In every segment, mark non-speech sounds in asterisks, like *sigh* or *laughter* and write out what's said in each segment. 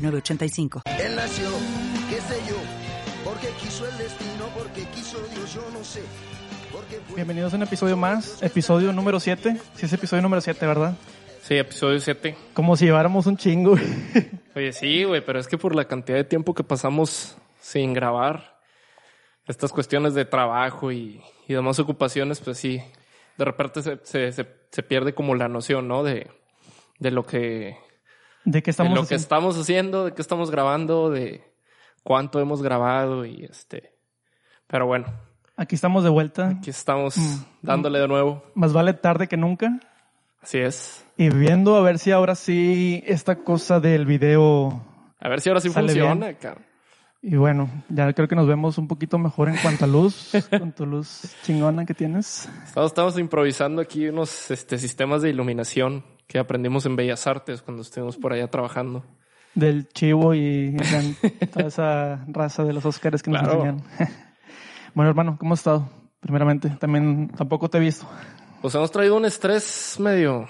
906985. Él nació, qué sé yo, porque quiso el destino, porque quiso Dios, yo no sé. Bienvenidos a un episodio más, episodio número 7. Sí, es episodio número 7, ¿verdad? Sí, episodio 7. Como si lleváramos un chingo. Oye, sí, güey, pero es que por la cantidad de tiempo que pasamos sin grabar, estas cuestiones de trabajo y, y demás ocupaciones, pues sí, de repente se, se, se, se pierde como la noción, ¿no? De, de lo que, ¿De qué de estamos lo que haciendo? estamos haciendo, de qué estamos grabando, de cuánto hemos grabado y este. Pero bueno, Aquí estamos de vuelta. aquí estamos Mm. dándole de nuevo. Más vale tarde que nunca. Así es. Y viendo a ver si ahora sí esta cosa del video... A ver si ahora sí funciona, cabrón. Y bueno, ya creo que nos vemos un poquito mejor en cuanto a luz, *laughs* con tu luz chingona que tienes. Estamos, estamos improvisando aquí unos este, sistemas de iluminación que aprendimos en Bellas Artes cuando estuvimos por allá trabajando. Del chivo y *laughs* toda esa raza de los Óscares que nos enseñaron. *laughs* bueno, hermano, ¿cómo has estado? Primeramente, también tampoco te he visto. Pues hemos traído un estrés medio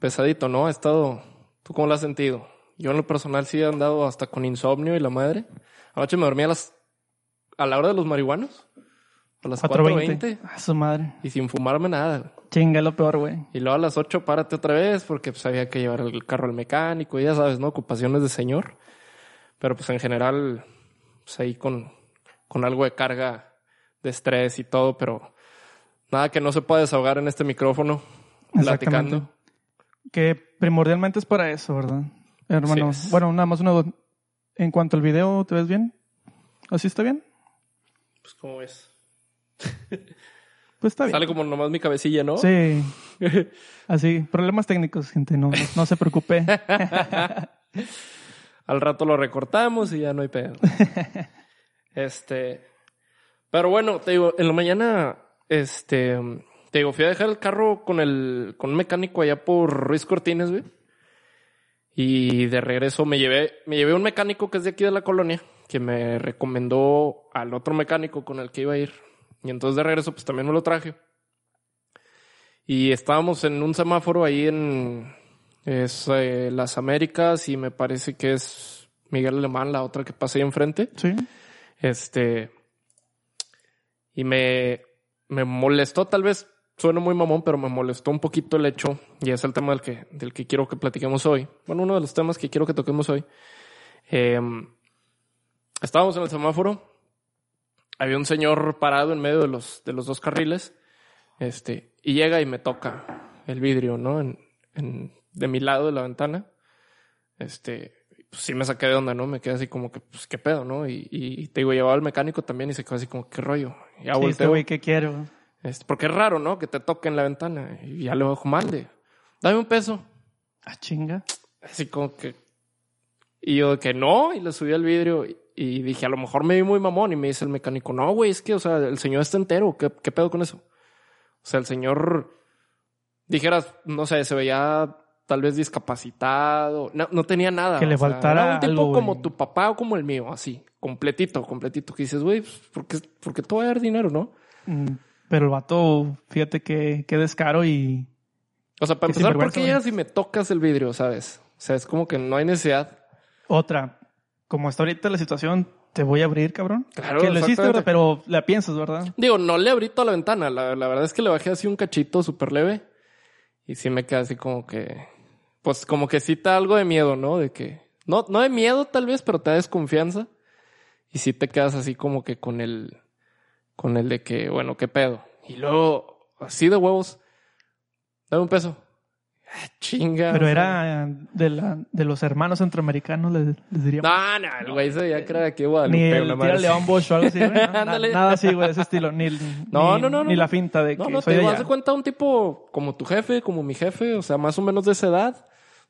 pesadito, ¿no? Ha estado... ¿Tú cómo lo has sentido? Yo en lo personal sí he andado hasta con insomnio y la madre. Anoche me dormí a las... a la hora de los marihuanos. A las 4.20. 4.20. A su madre. Y sin fumarme nada. Chinga, lo peor, güey. Y luego a las 8 párate otra vez porque pues había que llevar el carro al mecánico y ya sabes, ¿no? Ocupaciones de señor. Pero pues en general, pues ahí con, con algo de carga de estrés y todo, pero nada que no se pueda desahogar en este micrófono platicando. Que primordialmente es para eso, ¿verdad? Hermano, Así es. bueno, nada más una duda. En cuanto al video, ¿te ves bien? ¿Así está bien? Pues como ves. *laughs* Pues está bien. Sale como nomás mi cabecilla, ¿no? Sí, *laughs* así. Problemas técnicos, gente, no, no se preocupe. *laughs* Al rato lo recortamos y ya no hay pedo. este. Pero bueno, te digo, en la mañana, este. Te digo, fui a dejar el carro con el, con un mecánico allá por Ruiz Cortines, güey. Y de regreso me llevé, me llevé un mecánico que es de aquí de la colonia, que me recomendó al otro mecánico con el que iba a ir. Y entonces de regreso, pues también me lo traje. Y estábamos en un semáforo ahí en, es eh, Las Américas y me parece que es Miguel Alemán, la otra que pasa ahí enfrente. Sí. Este. Y me, me molestó, tal vez suena muy mamón, pero me molestó un poquito el hecho, y es el tema del que, del que quiero que platiquemos hoy. Bueno, uno de los temas que quiero que toquemos hoy. Eh, estábamos en el semáforo. Había un señor parado en medio de los, de los dos carriles. Este, y llega y me toca el vidrio, ¿no? En, en- de mi lado de la ventana. Este, pues sí me saqué de onda, ¿no? Me quedé así como que, pues, qué pedo, ¿no? Y, y te digo, llevaba al mecánico también y se quedó así como, qué rollo. Ya Sí, este volteo. güey, ¿qué quiero? Este, porque es raro, ¿no? Que te toque en la ventana. Y ya le bajo mal de, dame un peso. Ah, chinga. Así como que. Y yo de que no, y le subí al vidrio y, dije, a lo mejor me vi muy mamón. Y me dice el mecánico, no, güey, es que, o sea, el señor está entero. ¿Qué, qué pedo con eso? O sea, el señor, dijeras, no sé, se veía tal vez discapacitado. No, no tenía nada. Que le o sea, faltara era un tipo algo, como güey. tu papá o como el mío, así, completito, completito. Que dices, güey, pues, ¿por qué, por qué te voy a dar dinero, no? Mm, Pero el vato, fíjate que, que descaro y... O sea, para empezar, ¿por qué llegas y me tocas el vidrio, sabes? O sea, es como que no hay necesidad. Otra, como está ahorita la situación, te voy a abrir, cabrón. Claro, que lo hiciste. Pero la piensas, ¿verdad? Digo, no le abrí toda la ventana. La, la verdad es que le bajé así un cachito súper leve. Y sí me quedé así como que... Pues como que sí te da algo de miedo, ¿no? De que... No, no de miedo tal vez, pero te da desconfianza. Y sí te quedas así como que con el... Con el de que, bueno, ¿qué pedo? Y luego, así de huevos. Dame un peso. Ah, *laughs* Chinga. Pero era de, la, de los hermanos centroamericanos, les, les diríamos. No, no, el güey se veía que era de aquí de Guadalupe. Ni el tira. León Bosch o algo así, güey. ¿no? *laughs* Na- Ándale. Nada así, güey, de ese estilo. Ni, No, ni, no, no, Ni no. la finta de que No, no, soy te de allá. haz de cuenta un tipo como tu jefe, como mi jefe, o sea, más o menos de esa edad,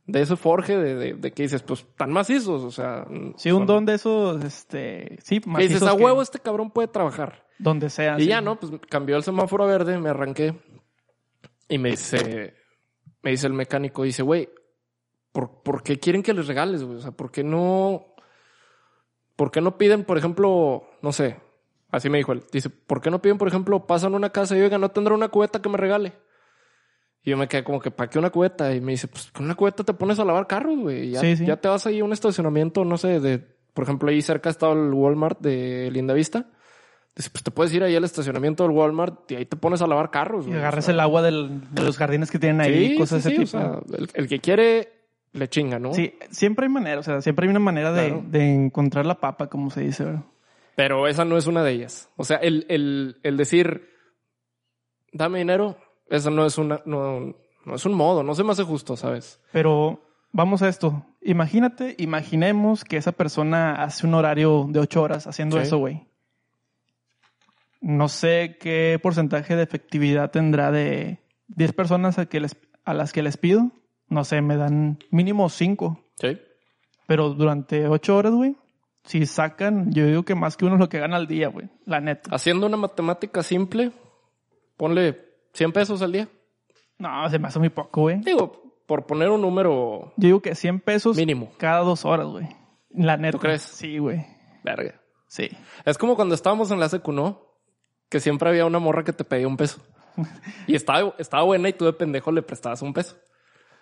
de ese forje de, de, de que dices, pues tan macizos, o sea. Sí, un son- don de esos, este, sí, que dices, a que- huevo este cabrón puede trabajar. Donde sea. Y sí. ya, ¿no? Pues cambió el semáforo a verde, me arranqué. Y me dice, me dice el mecánico, dice, güey, ¿por, ¿por qué quieren que les regales? O sea, ¿por qué no, por qué no piden, por ejemplo, no sé, así me dijo él, dice, ¿por qué no piden, por ejemplo, pasan una casa y oigan, no tendrá una cubeta que me regale? Y yo me quedé como que, ¿para qué una cubeta? Y me dice, pues con una cubeta te pones a lavar carros, güey. y Ya, Sí, sí. ya te vas ahí a un estacionamiento, no sé, de, por ejemplo, ahí cerca estaba el Walmart de Linda Vista. Pues te puedes ir ahí al estacionamiento del Walmart y ahí te pones a lavar carros. Y agarras O sea, el agua del- de los jardines que tienen ahí, sí, cosas sí, de sí, ese tipo. o sea, el, el que quiere le chinga, ¿no? Sí, siempre hay manera, o sea, siempre hay una manera de, Claro. de encontrar la papa, como se dice, ¿verdad? Pero esa no es una de ellas. O sea, el, el, el decir, dame dinero, eso no es una, no, no es un modo, no se me hace justo, ¿sabes? Pero vamos a esto. Imagínate, imaginemos que esa persona hace un horario de ocho horas haciendo Sí. eso, güey. No sé qué porcentaje de efectividad tendrá de 10 personas a, que les, a las que les pido. No sé, me dan mínimo 5. Sí. Pero durante ocho horas, güey, si sacan, yo digo que más que uno es lo que gana al día, güey. La neta. Haciendo una matemática simple, ponle 100 pesos al día. No, se me hace muy poco, güey. Digo, por poner un número Yo digo que 100 pesos mínimo. cada dos horas, güey. La neta. crees? Sí, güey. Verga. Sí. Es como cuando estábamos en la secu, ¿no? Que siempre había una morra que te pedía un peso. Y estaba, estaba buena y tú de pendejo le prestabas un peso.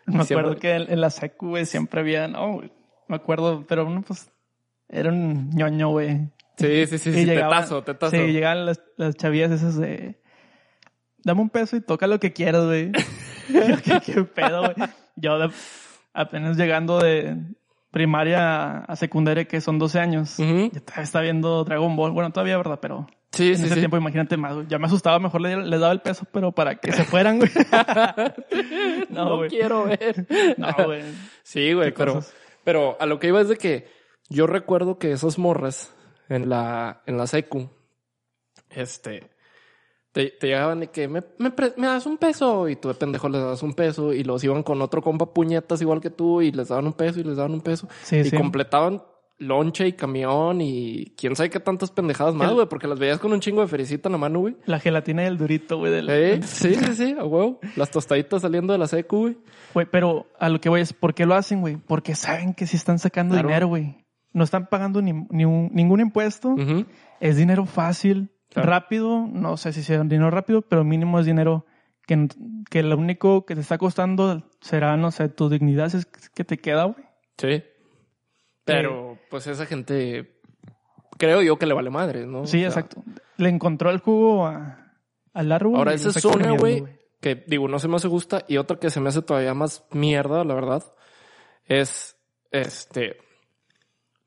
Me Siempre- acuerdo que en, en la secu, güey, siempre había, no, güey. Me acuerdo, pero uno, pues, era un ñoño, güey. Sí, sí, sí, sí. llegaban- Tetazo, tetazo. Sí, llegaban las, las chavillas esas de, dame un peso y toca lo que quieras, güey. Yo, ¿Qué, qué pedo, güey. Yo de- apenas llegando de primaria a secundaria, que son 12 años, todavía estaba viendo Dragon Ball. Bueno, todavía, ¿verdad? Pero Sí, en sí, ese sí. tiempo, imagínate más. Ya me asustaba, mejor le- les daba el peso, pero para que se fueran, güey. *laughs* No, no, güey. quiero ver. No, güey. Sí, güey, pero, cosas. pero a lo que iba es de que yo recuerdo que esas morras en la, en la secu, este, te, te llegaban de que me, me, das un peso y tú de pendejo les dabas un peso y los iban con otro compa puñetas igual que tú y les daban un peso y les daban un peso Sí, y completaban lonche y camión y quién sabe qué tantas pendejadas más, güey, porque las veías con un chingo de fericita en la mano, güey. La gelatina y el durito, güey. Del... Eh, Sí, sí, sí, a huevo. Las tostaditas saliendo de la secu, güey. Güey, pero a lo que voy es, ¿por qué lo hacen, güey? Porque saben que si están sacando Claro. dinero, güey. No están pagando ni, ni un- ningún impuesto. Es dinero fácil, Claro. rápido. No sé si sea dinero rápido, pero mínimo es dinero que, que lo único que te está costando será, no sé, tu dignidad es que te queda, güey. Sí. Pero, pues esa gente, creo yo que le vale madre, ¿no? Sí, O sea, exacto. Le encontró el jugo a, al árbol. Ahora, esa es una, güey, que digo, no se me hace gusta. Y otra que se me hace todavía más mierda, la verdad, es este.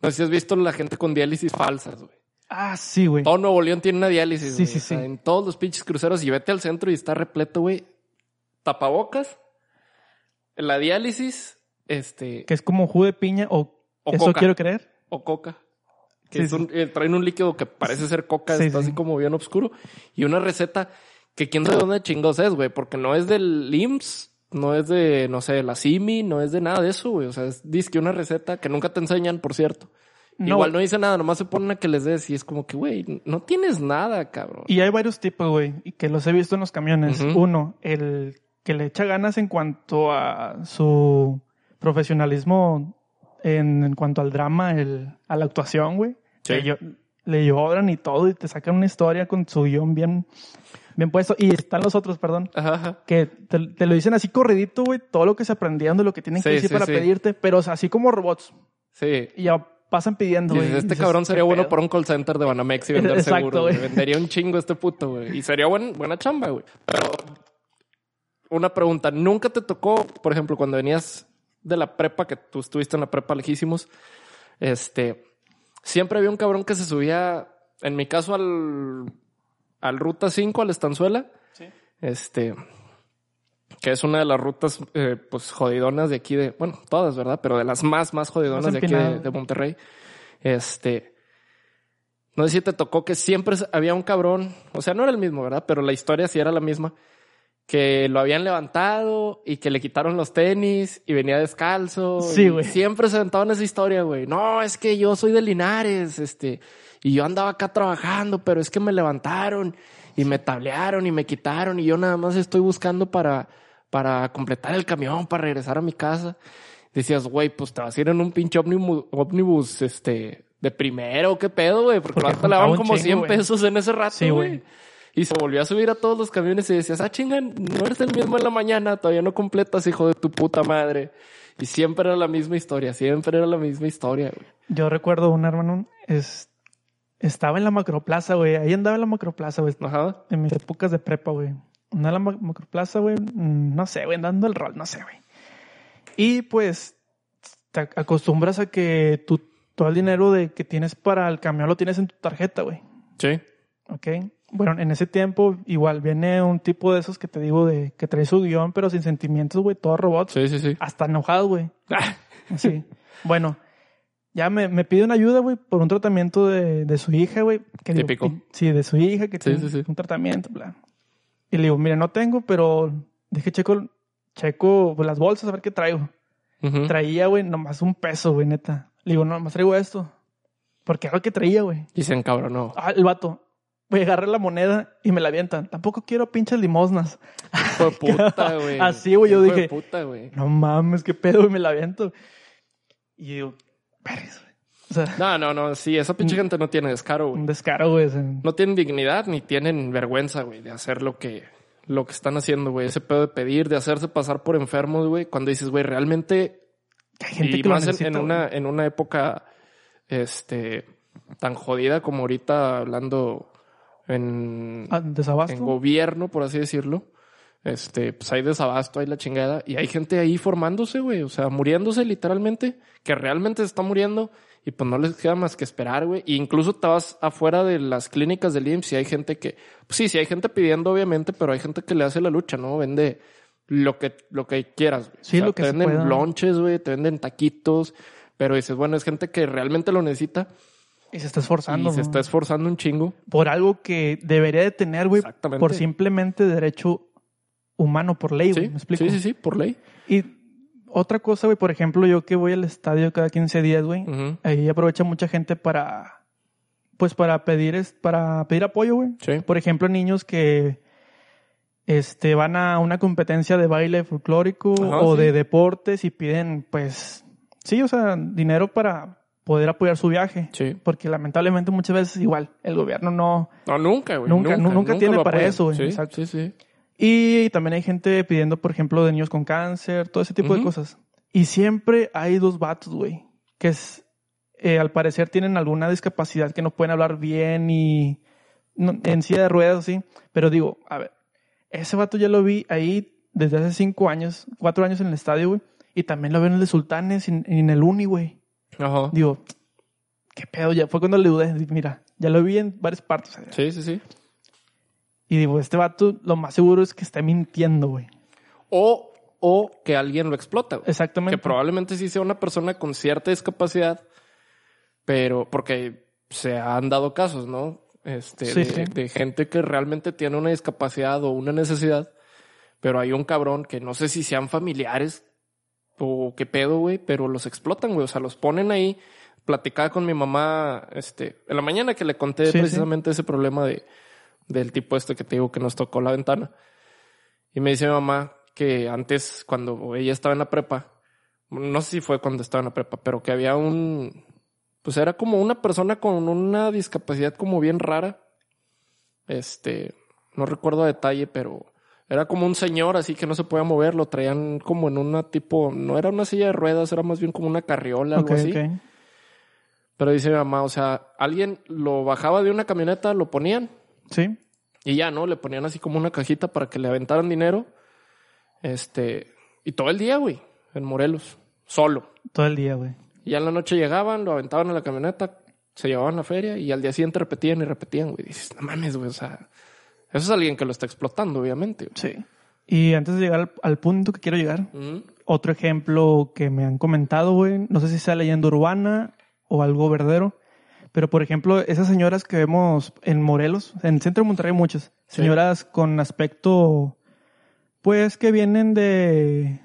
No sé si has visto la gente con diálisis falsas, güey. Ah, sí, güey. Todo Nuevo León tiene una diálisis. Sí, sí, O sea, sí. En todos los pinches cruceros y vete al centro y está repleto, güey. Tapabocas. La diálisis, este. Que es como jugo de piña o, O eso coca. quiero creer. o coca. Que Sí, es un- eh, traen un líquido que parece ser coca, Sí, está sí. así como bien oscuro. Y una receta que quién sabe dónde chingos es, güey, porque no es del IMSS, no es de, no sé, la CIMI, no es de nada de eso, güey. O sea, es disque una receta que nunca te enseñan, por cierto. No. Igual no dice nada, nomás se ponen a que les des y es como que, güey, no tienes nada, cabrón. Y hay varios tipos, güey, y que los he visto en los camiones. Uno, el que le echa ganas en cuanto a su profesionalismo, en, en cuanto al drama, el, a la actuación, güey. Sí. Le, llo- le lloran y todo y te sacan una historia con su guion bien, bien puesto. Y están los otros, perdón, Ajá, ajá. que te, te lo dicen así corridito, güey, todo lo que se aprendieron de lo que tienen que decir sí, para pedirte, pero o sea, así como robots. Sí. Y ya pasan pidiendo, güey. este dices, cabrón "¿Qué sería bueno pedo?". por un call center de Banamex y vender Exacto, güey. güey. Vendería un chingo este puto, güey. Y sería buen- buena chamba, güey. Pero una pregunta, ¿nunca te tocó, por ejemplo, cuando venías de la prepa, que tú estuviste en la prepa lejísimos, este, siempre había un cabrón que se subía, en mi caso, al, al Ruta 5, al Estanzuela, Sí. este, que es una de las rutas, eh, pues, jodidonas de aquí de, bueno, todas, ¿verdad? Pero de las más, más jodidonas Más de aquí de, de Monterrey. Este, no sé si te tocó que siempre había un cabrón, o sea, no era el mismo, ¿verdad? Pero la historia sí era la misma, que lo habían levantado y que le quitaron los tenis y venía descalzo. Sí, güey. Siempre se aventaban esa historia, güey. No, es que yo soy de Linares, este, y yo andaba acá trabajando, pero es que me levantaron y me tablearon y me quitaron y yo nada más estoy buscando para, para completar el camión, para regresar a mi casa. Decías, güey, pues te vas a ir en un pinche ómnibus, ómnibus este, de primero, ¿qué pedo, güey? Porque, Porque ahorita le daban como chingo, 100 güey. pesos en ese rato, Sí, güey. güey. Y se volvió a subir a todos los camiones y decías, ah, chingan, no eres el mismo en la mañana, todavía no completas, hijo de tu puta madre. Y siempre era la misma historia, siempre era la misma historia, güey. Yo recuerdo un hermano, es, estaba en la macroplaza, güey. Ahí andaba en la macroplaza, güey. Ajá. En mis épocas de prepa, güey. Andaba en la ma- macroplaza, güey. mm, No sé, güey, dando el rol, no sé, güey. Y pues te ac- acostumbras a que tú, todo el dinero de, que tienes para el camión lo tienes en tu tarjeta, güey. Sí. ¿Ok? Bueno, en ese tiempo igual viene un tipo de esos que te digo de que trae su guion, pero sin sentimientos, güey, todo robot. Sí, sí, sí. Hasta enojado, güey. Sí. bueno, ya me, me pide una ayuda, güey, por un tratamiento de, de su hija, güey. digo, Típico. sí, de su hija, que Sí, tiene sí, sí. un tratamiento, bla. Y le digo, mire, no tengo, pero dije, checo, checo pues, las bolsas a ver qué traigo. Traía, güey, nomás un peso, güey, neta. Le digo, no, nomás traigo esto. Porque era lo que traía, güey. Y se encabronó. Ah, el vato. Güey, agarré la moneda y me la avientan. Tampoco quiero pinches limosnas. Hijo de puta, *laughs* güey. Así, güey, yo dije- puta. No mames, qué pedo, y me la aviento. Y digo. O sea, No, no, no. Sí, esa pinche gente no tiene descaro, güey. un descaro, güey. No tienen dignidad ni tienen vergüenza, güey, de hacer lo que, lo que están haciendo, güey. Ese pedo de pedir, de hacerse pasar por enfermos, güey. Cuando dices, güey, realmente Hay gente y que más en, necesita, en güey. una, en una época este tan jodida como ahorita hablando en, Ah, desabasto. en gobierno, por así decirlo. Este, pues hay desabasto, hay la chingada. Y hay gente ahí formándose, güey. O sea, muriéndose literalmente, que realmente se está muriendo. Y pues no les queda más que esperar, güey. E incluso te vas afuera de las clínicas del IMSS y hay gente que, pues sí, sí hay gente pidiendo, obviamente, pero hay gente que le hace la lucha, ¿no? Vende lo que, lo que quieras, güey. Sí, lo que te se venden pueda. lonches, güey, te venden taquitos. Pero dices, bueno, es gente que realmente lo necesita Y se está esforzando. y se está esforzando un chingo. Por algo que debería de tener, güey. Exactamente. Por simplemente derecho humano, por ley, güey. Sí, ¿Me explico? sí, sí, sí, por ley. Y otra cosa, güey, por ejemplo, yo que voy al estadio cada 15 días, güey. Ahí aprovecha mucha gente para, pues para pedir, es- para pedir apoyo, güey. Sí. Por ejemplo, niños que este, van a una competencia de baile folclórico Ajá, o sí. de deportes y piden, pues, sí, o sea, dinero para poder apoyar su viaje. Sí. Porque lamentablemente muchas veces igual, el gobierno no... No, nunca, güey. Nunca, Nunca, nu- nunca tiene para eso, güey. Sí, Exacto. sí, sí. Y también hay gente pidiendo, por ejemplo, de niños con cáncer, todo ese tipo de cosas. Y siempre hay dos vatos, güey, que es, eh, al parecer tienen alguna discapacidad que no pueden hablar bien y no- en silla de ruedas, sí. Pero digo, a ver, ese vato ya lo vi ahí desde hace cinco años, cuatro años en el estadio, güey. Y también lo veo en el de Sultanes y en, y en el Uni, güey. Ajá. Digo, qué pedo, ya fue cuando le dudé. Mira, ya lo vi en varias partes. Sí, sí, sí. Y digo, este vato lo más seguro es que está mintiendo, güey. O, o que alguien lo explota, güey. Exactamente. Que probablemente sí sea una persona con cierta discapacidad, pero porque se han dado casos, ¿no? Este, Sí, de, sí. de gente que realmente tiene una discapacidad o una necesidad, pero hay un cabrón que no sé si sean familiares o qué pedo, güey, pero los explotan, güey. O sea, los ponen ahí. Platicaba con mi mamá, este, en la mañana que le conté Sí, sí. precisamente ese problema de, del tipo este que te digo que nos tocó la ventana. Y me dice mi mamá que antes, cuando ella estaba en la prepa, no sé si fue cuando estaba en la prepa, pero que había un, pues era como una persona con una discapacidad como bien rara. Este, no recuerdo a detalle, pero era como un señor así que no se podía mover, lo traían como en una tipo, no era una silla de ruedas, era más bien como una carriola, algo así. Pero dice mi mamá, o sea, alguien lo bajaba de una camioneta, lo ponían Sí. y ya, ¿no? Le ponían así como una cajita para que le aventaran dinero. Este, y todo el día, güey, en Morelos, solo. Todo el día, güey. Y ya en la noche llegaban, lo aventaban a la camioneta, se llevaban la feria y al día siguiente repetían y repetían, güey. Dices, no mames, güey, o sea, eso es alguien que lo está explotando, obviamente. Sí. Y antes de llegar al, al punto que quiero llegar, otro ejemplo que me han comentado, güey, no sé si sea leyenda urbana o algo verdadero, pero por ejemplo, esas señoras que vemos en Morelos, en el centro de Monterrey hay muchas, Sí. señoras con aspecto Pues que vienen de...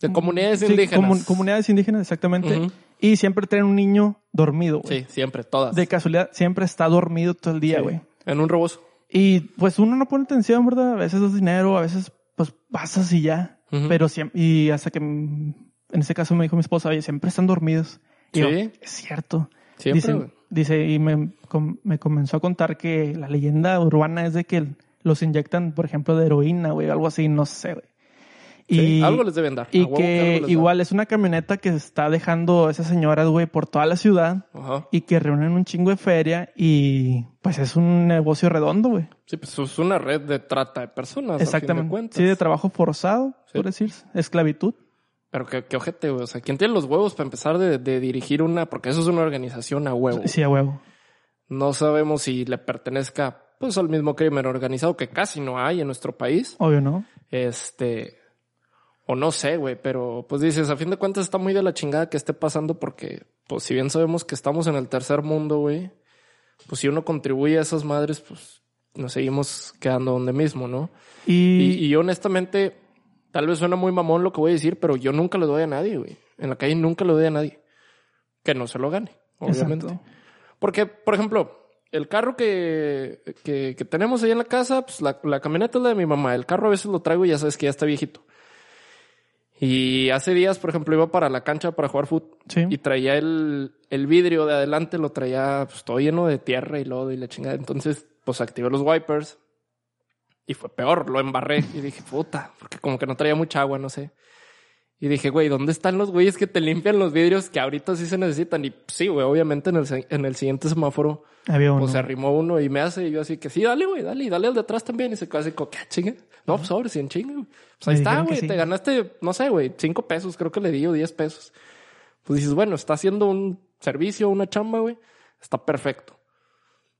De comunidades sí, indígenas. comu- comunidades indígenas, exactamente. Y siempre traen un niño dormido, güey. Sí, siempre, todas. De casualidad, siempre está dormido todo el día, Sí, güey. En un rebozo. Y pues uno no pone atención, ¿verdad? A veces es dinero, a veces pues pasas y ya. Pero siempre, y hasta que en ese caso me dijo mi esposa, oye, siempre están dormidos. Y yo, Sí. es cierto. Siempre, dice, dice, y me, com- me comenzó a contar que la leyenda urbana es de que los inyectan, por ejemplo, de heroína, güey, algo así, no sé, güey. Sí, Y, algo les deben dar. Y huevo que dan. igual es una camioneta que está dejando esas señoras, güey, por toda la ciudad Ajá. y que reúnen un chingo de feria y pues es un negocio redondo, güey. Sí, pues es una red de trata de personas. de Exactamente. Sí, de trabajo forzado, Sí. por decirse. Esclavitud. Pero qué, qué ojete, güey. O sea, ¿quién tiene los huevos para empezar de, de dirigir una? Porque eso es una organización a huevo. Sí, a huevo. No sabemos si le pertenezca pues al mismo crimen organizado que casi no hay en nuestro país. Obvio, ¿no? Este, o no sé, güey, pero pues dices, a fin de cuentas está muy de la chingada que esté pasando porque, pues si bien sabemos que estamos en el tercer mundo, güey, pues si uno contribuye a esas madres, pues nos seguimos quedando donde mismo, ¿no? Y, Y, y honestamente, tal vez suena muy mamón lo que voy a decir, pero yo nunca le doy a nadie, güey. En la calle nunca le doy a nadie. Que no se lo gane, obviamente. Exacto. Porque, por ejemplo, el carro que, que, que tenemos ahí en la casa, pues la, la camioneta es la de mi mamá. El carro a veces lo traigo y ya sabes que ya está viejito. Y hace días, por ejemplo, iba para la cancha para jugar fútbol Sí. y traía el, el vidrio de adelante, lo traía pues, todo lleno de tierra y lodo y la chingada. Entonces, pues activé los wipers y fue peor, lo embarré y dije, puta, porque como que no traía mucha agua, no sé. Y dije, güey, ¿dónde están los güeyes que te limpian los vidrios que ahorita sí se necesitan? Y sí, güey, obviamente en el, en el siguiente semáforo había uno. pues se arrimó uno y me hace, y yo así que sí, dale, güey, dale, y dale al de atrás también. Y se quedó así como, ¿qué chinga? No, pues sobre, 100 chinga. güey. Pues ahí está, güey, sí. te ganaste, no sé, güey, 5 pesos, creo que le di o 10 pesos. Pues dices, bueno, está haciendo un servicio, una chamba, güey, está perfecto.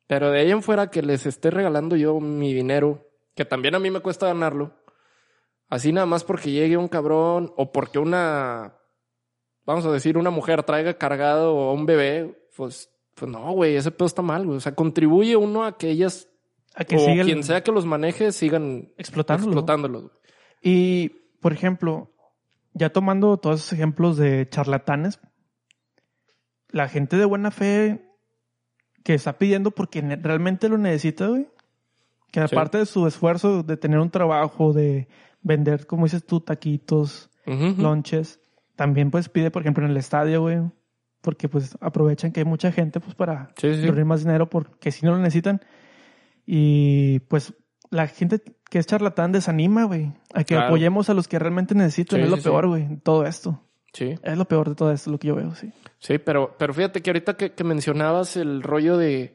Pero de ahí en fuera que les esté regalando yo mi dinero, que también a mí me cuesta ganarlo, así nada más porque llegue un cabrón o porque una, vamos a decir, una mujer traiga cargado a un bebé, pues, pues no, güey, ese pedo está mal, güey. O sea, contribuye uno a que ellas a que o quien sea que los maneje sigan explotándolo. explotándolos. Y, por ejemplo, ya tomando todos esos ejemplos de charlatanes, la gente de buena fe que está pidiendo porque realmente lo necesita, güey. Que Sí. aparte de su esfuerzo de tener un trabajo, de vender, como dices tú, taquitos, ujú. lonches, también pues pide, por ejemplo, en el estadio, güey. Porque pues aprovechan que hay mucha gente pues para Sí, más dinero porque si no lo necesitan. Y pues la gente que es charlatán desanima, güey. A que Claro. apoyemos a los que realmente necesitan. Sí, es lo sí, peor, güey, todo esto. Sí, Es lo peor de todo esto, lo que yo veo, sí. sí, pero, pero fíjate que ahorita que, que mencionabas el rollo de,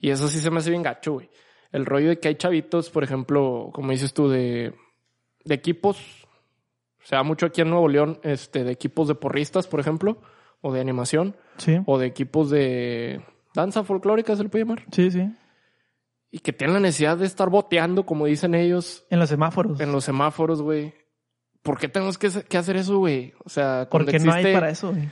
y eso sí se me hace bien gacho, güey. El rollo de que hay chavitos, por ejemplo, como dices tú, de, de equipos, se da mucho aquí en Nuevo León, este, de equipos de porristas, por ejemplo, o de animación, Sí, o de equipos de danza folclórica, se le puede llamar, sí, sí. Y que tienen la necesidad de estar boteando, como dicen ellos, En los semáforos. en los semáforos, güey. ¿Por qué tenemos que, que hacer eso, güey? O sea, porque no hay existe- para eso, güey.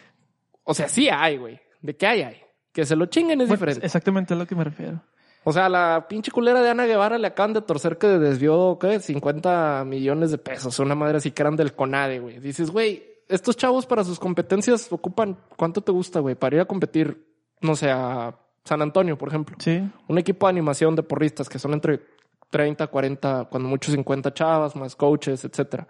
O sea, sí hay, güey. ¿De qué hay, hay? Que se lo chinguen es Bueno, diferente. Exactamente es lo que me refiero. O sea, la pinche culera de Ana Guevara le acaban de torcer que desvió, ¿qué? 50 millones de pesos. Una madre así que eran del CONADE, güey. Dices, güey, estos chavos para sus competencias ocupan, ¿cuánto te gusta, güey? Para ir a competir, no sé, a San Antonio, por ejemplo. Sí, Un equipo de animación de porristas que son entre 30, 40, cuando mucho 50 chavas, más coaches, etcétera.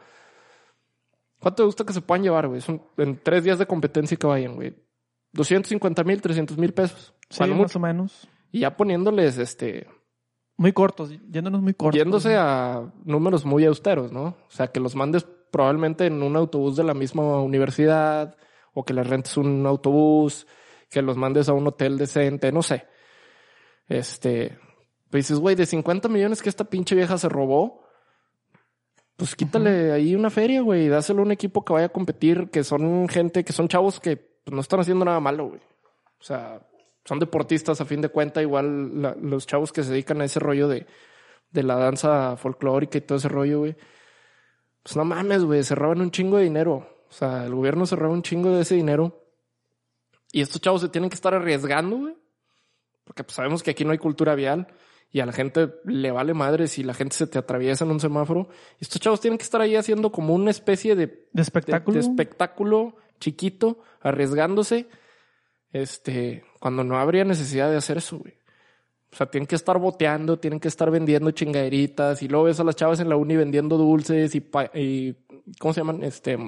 ¿Cuánto te gusta que se puedan llevar, güey? Son en tres días de competencia que vayan, güey. 250 mil, 300 mil pesos. sí, más mucho. o menos. Y ya poniéndoles, este, Muy cortos, yéndonos muy cortos. yéndose a números muy austeros, ¿no? O sea, que los mandes probablemente en un autobús de la misma universidad o que les rentes un autobús, que los mandes a un hotel decente, no sé. Este, pues dices, güey, de 50 millones que esta pinche vieja se robó, pues quítale ahí una feria, güey, y dáselo a un equipo que vaya a competir, que son gente, que son chavos que pues, no están haciendo nada malo, güey. O sea, son deportistas a fin de cuenta, igual la- los chavos que se dedican a ese rollo de, de la danza folclórica y todo ese rollo, güey. Pues no mames, güey, se roban un chingo de dinero. O sea, el gobierno se roba un chingo de ese dinero. Y estos chavos se tienen que estar arriesgando, güey. Porque pues, sabemos que aquí no hay cultura vial. y a la gente le vale madre si la gente se te atraviesa en un semáforo. Y estos chavos tienen que estar ahí haciendo como una especie de, De espectáculo. de espectáculo chiquito, arriesgándose, este, cuando no habría necesidad de hacer eso, güey. O sea, tienen que estar boteando, tienen que estar vendiendo chingaderitas y luego ves a las chavas en la uni vendiendo dulces y, y ¿cómo se llaman? Este,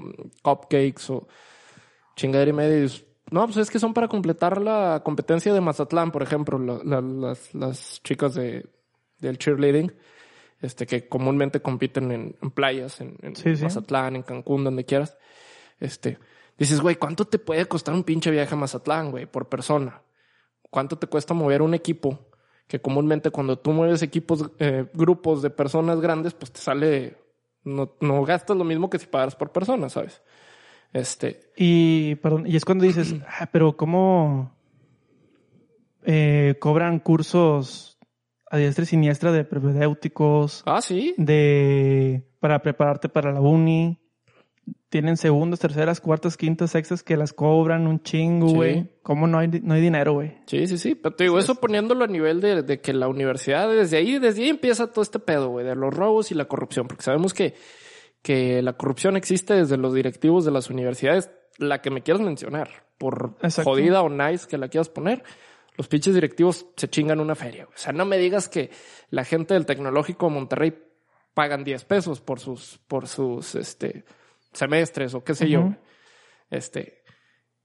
cupcakes o chingadera y media. No, pues es que son para completar la competencia de Mazatlán, por ejemplo, la- la- las, las chicas de, del cheerleading, este, que comúnmente compiten en, en playas, en, en Sí, sí. Mazatlán, en Cancún, donde quieras. Este, dices, güey, ¿cuánto te puede costar un pinche viaje a Mazatlán, güey, por persona? ¿Cuánto te cuesta mover un equipo? Que comúnmente cuando tú mueves equipos, eh, grupos de personas grandes, pues te sale, no, no gastas lo mismo que si pagaras por persona, ¿sabes? Este, Y, perdón, y es cuando dices, *clears throat* ah, pero ¿cómo eh, cobran cursos a diestra y siniestra de propedéuticos, ah, sí, de para prepararte para la uni? Tienen segundas, terceras, cuartas, quintas, sextas que las cobran un chingo, Sí. güey. ¿Cómo no hay, no hay dinero, güey? Sí, sí, sí. Pero te digo, eso poniéndolo a nivel de, de que la universidad, desde ahí, desde ahí empieza todo este pedo, güey, de los robos y la corrupción. Porque sabemos que, que la corrupción existe desde los directivos de las universidades, la que me quieras mencionar, por Exacto. jodida o nice que la quieras poner. Los pinches directivos se chingan una feria. O sea, no me digas que la gente del tecnológico de Monterrey pagan 10 pesos por sus, por sus, este, semestres o qué sé yo. Este,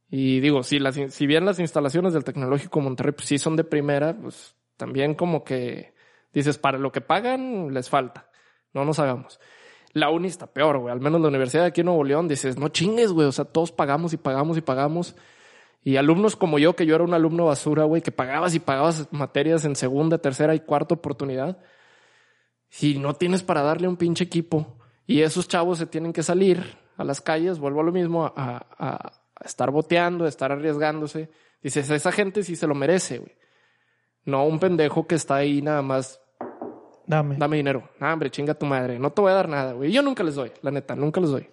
y digo, si, las, si bien las instalaciones del Tecnológico Monterrey pues, sí son de primera, pues también como que dices, para lo que pagan les falta. No nos hagamos. La uni está peor, güey. Al menos la universidad de aquí en Nuevo León dices, no chingues, güey. O sea, todos pagamos y pagamos y pagamos. Y alumnos como yo, que yo era un alumno basura, güey, que pagabas y pagabas materias en segunda, tercera y cuarta oportunidad. Si no tienes para darle un pinche equipo y esos chavos se tienen que salir a las calles, vuelvo a lo mismo, a, a- estar boteando, a estar arriesgándose. Dices, esa gente sí se lo merece, güey. No un pendejo que está ahí nada más, Dame. dame dinero. Ah, hombre, chinga tu madre. No te voy a dar nada, güey. Yo nunca les doy, la neta, nunca les doy.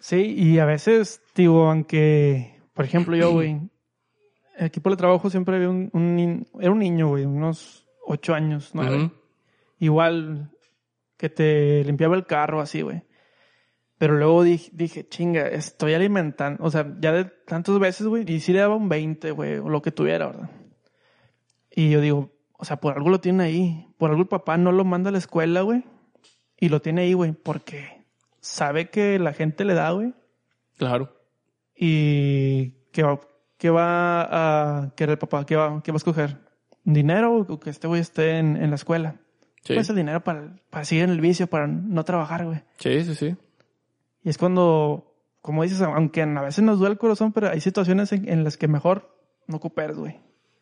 Sí, y a veces, digo, aunque, por ejemplo, yo, güey, aquí por el trabajo siempre había un, un era un niño, güey, unos ocho años, nueve. Ujú. Igual que te limpiaba el carro, así, güey. Pero luego dije, dije, chinga, estoy alimentando, o sea, ya de tantas veces, güey, y sí le daba un 20, güey, o lo que tuviera, ¿verdad? Y yo digo, o sea, por algo lo tiene ahí, por algo el papá no lo manda a la escuela, güey, y lo tiene ahí, güey, porque sabe que la gente le da, güey, Claro. y que va, que va a querer el papá, que va, que va a escoger dinero o que este güey esté en, en la escuela. Sí. Pues el dinero para, para seguir en el vicio, para no trabajar, güey. Sí, sí, sí. Y es cuando, como dices, aunque a veces nos duele el corazón, pero hay situaciones en, en las que mejor no cooperes, güey.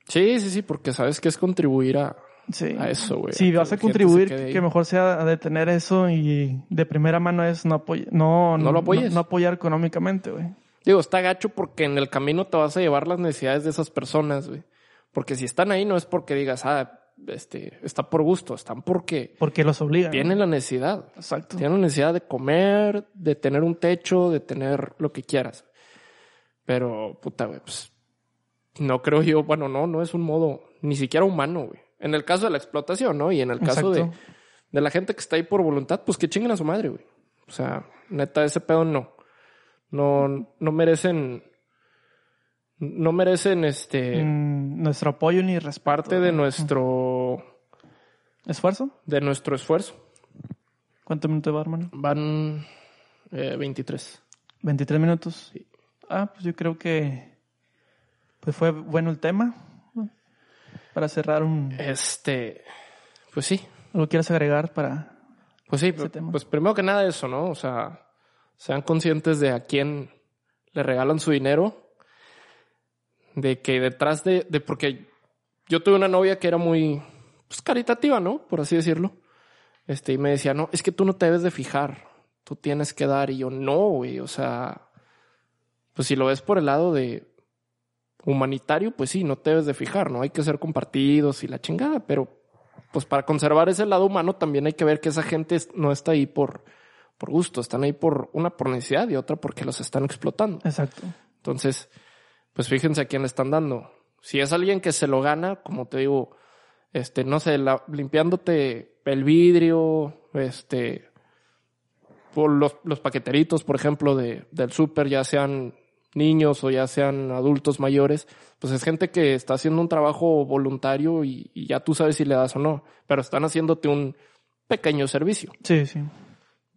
Sí, sí, sí, porque sabes que es contribuir a, Sí. a eso, güey. Si que vas a contribuir, que mejor sea a detener eso y de primera mano es no apoyar, no, No lo apoyes. no apoyar económicamente, güey. Digo, está gacho porque en el camino te vas a llevar las necesidades de esas personas, güey. Porque si están ahí no es porque digas, ah, este, está por gusto, están porque Porque los obligan. tienen la necesidad. Exacto. Tienen la necesidad de comer, de tener un techo, de tener lo que quieras. Pero, puta, güey, pues, no creo yo, bueno, no, no es un modo ni siquiera humano, güey. En el caso de la explotación, ¿no? Y en el caso de, de la gente que está ahí por voluntad, pues que chinguen a su madre, güey. O sea, neta, ese pedo no. No, no merecen, no merecen este, Mm, nuestro apoyo ni respeto. parte de nuestro, ¿Esfuerzo? de nuestro esfuerzo. ¿Cuánto minutos va, hermano? Van eh, 23. 23 minutos. Ah, pues yo creo que pues fue bueno el tema. Para cerrar un... Este, pues sí, ¿Algo quieres agregar para...? pues sí, Ese tema. pues primero que nada eso, ¿no? O sea, sean conscientes de a quién le regalan su dinero, de que detrás de, de porque yo tuve una novia que era muy, pues caritativa, ¿no? Por así decirlo. Este, y me decía, no, es que tú no te debes de fijar, tú tienes que dar. Y yo, no, güey, o sea, pues si lo ves por el lado de humanitario, pues sí, no te debes de fijar, ¿no? Hay que ser compartidos y la chingada, pero pues para conservar ese lado humano también hay que ver que esa gente no está ahí por, por gusto, están ahí por una por necesidad y otra porque los están explotando. Exacto. Entonces, pues fíjense a quién le están dando. Si es alguien que se lo gana, como te digo, este, no sé, la- limpiándote el vidrio, este, por los, los paqueteritos, por ejemplo, de, del súper, ya sean niños o ya sean adultos mayores, pues es gente que está haciendo un trabajo voluntario y, y ya tú sabes si le das o no, pero están haciéndote un pequeño servicio. Sí, sí.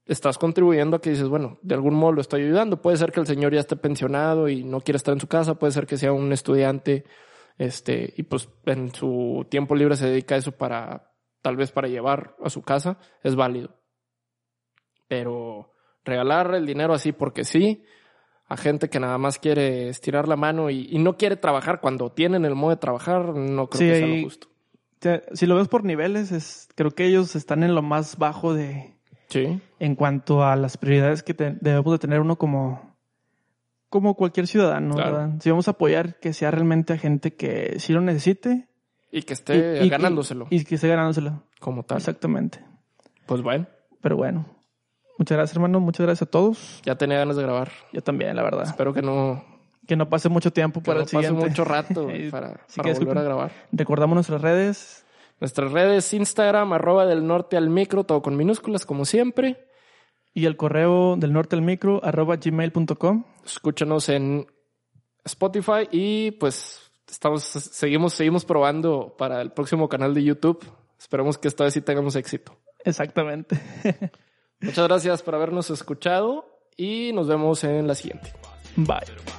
Estás contribuyendo a que dices, bueno, de algún modo lo estoy ayudando. Puede ser que el señor ya esté pensionado y no quiera estar en su casa, puede ser que sea un estudiante, este, y pues en su tiempo libre se dedica a eso para, tal vez para llevar a su casa, es válido. Pero regalar el dinero así porque sí, a gente que nada más quiere estirar la mano y, y no quiere trabajar cuando tienen el modo de trabajar, no creo Sí, que sea lo justo. Si lo ves por niveles, es, creo que ellos están en lo más bajo de, Sí, en cuanto a las prioridades que te- debemos de tener uno como, como cualquier ciudadano, Claro. ¿verdad? Si vamos a apoyar que sea realmente a gente que sí lo necesite. y que esté y- y- ganándoselo Y, que esté ganándoselo. como tal. Exactamente. Pues bueno, Pero bueno. Muchas gracias, hermano. Muchas gracias a todos. ya tenía ganas de grabar. Yo también, la verdad. Espero que no, Que no pase mucho tiempo que para no el pase siguiente. mucho rato *laughs* para, que volver a grabar. Recordamos nuestras redes. Nuestras redes, Instagram, arroba del norte al micro, todo con minúsculas como siempre. Y el correo del norte al micro, arroba gmail.com. Escúchanos en Spotify y pues estamos, seguimos, seguimos probando para el próximo canal de YouTube. Esperemos que esta vez sí tengamos éxito. Exactamente. *laughs* Muchas gracias por habernos escuchado y nos vemos en la siguiente. Bye.